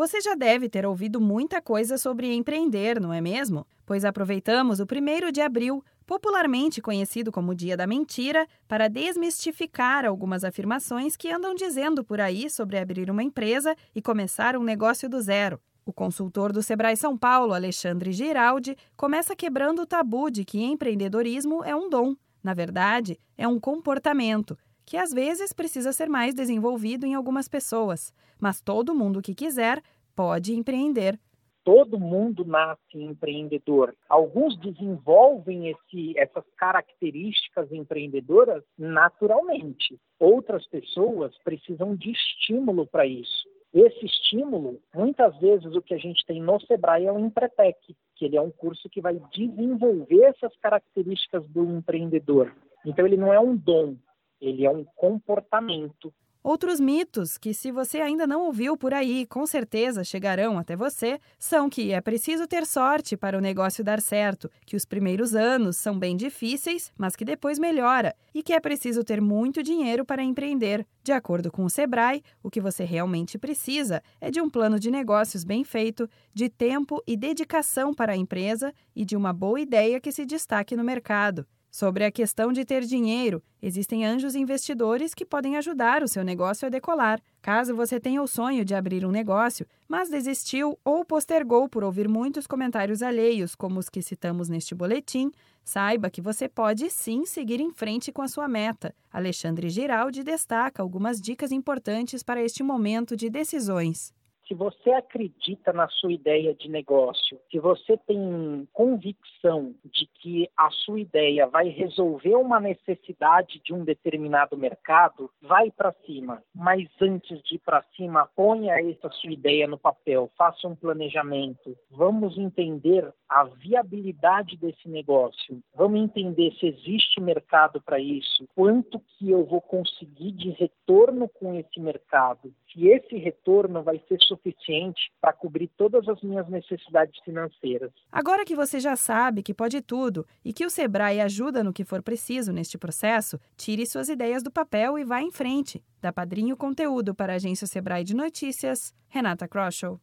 Você já deve ter ouvido muita coisa sobre empreender, não é mesmo? Pois aproveitamos o primeiro de abril, popularmente conhecido como Dia da Mentira, para desmistificar algumas afirmações que andam dizendo por aí sobre abrir uma empresa e começar um negócio do zero. O consultor do Sebrae São Paulo, Alexandre Giraldi, começa quebrando o tabu de que empreendedorismo é um dom. Na verdade, é um comportamento que às vezes precisa ser mais desenvolvido em algumas pessoas, mas todo mundo que quiser pode empreender. Todo mundo nasce empreendedor. Alguns desenvolvem esse, essas características empreendedoras naturalmente. Outras pessoas precisam de estímulo para isso. Esse estímulo, muitas vezes o que a gente tem no Sebrae é o Empretec, que ele é um curso que vai desenvolver essas características do empreendedor. Então ele não é um dom, ele é um comportamento. Outros mitos que, se você ainda não ouviu por aí, com certeza chegarão até você, são que é preciso ter sorte para o negócio dar certo, que os primeiros anos são bem difíceis, mas que depois melhora, e que é preciso ter muito dinheiro para empreender. De acordo com o Sebrae, o que você realmente precisa é de um plano de negócios bem feito, de tempo e dedicação para a empresa e de uma boa ideia que se destaque no mercado. Sobre a questão de ter dinheiro, existem anjos investidores que podem ajudar o seu negócio a decolar. Caso você tenha o sonho de abrir um negócio, mas desistiu ou postergou por ouvir muitos comentários alheios, como os que citamos neste boletim, saiba que você pode sim seguir em frente com a sua meta. Alexandre Giraldi destaca algumas dicas importantes para este momento de decisões se você acredita na sua ideia de negócio, se você tem convicção de que a sua ideia vai resolver uma necessidade de um determinado mercado, vai para cima. Mas antes de ir para cima, ponha essa sua ideia no papel, faça um planejamento. Vamos entender a viabilidade desse negócio. Vamos entender se existe mercado para isso, quanto que eu vou conseguir de retorno com esse mercado, se esse retorno vai ser suficiente para cobrir todas as minhas necessidades financeiras. Agora que você já sabe que pode tudo e que o Sebrae ajuda no que for preciso neste processo, tire suas ideias do papel e vá em frente. Da Padrinho Conteúdo para a agência Sebrae de Notícias, Renata Kroschel.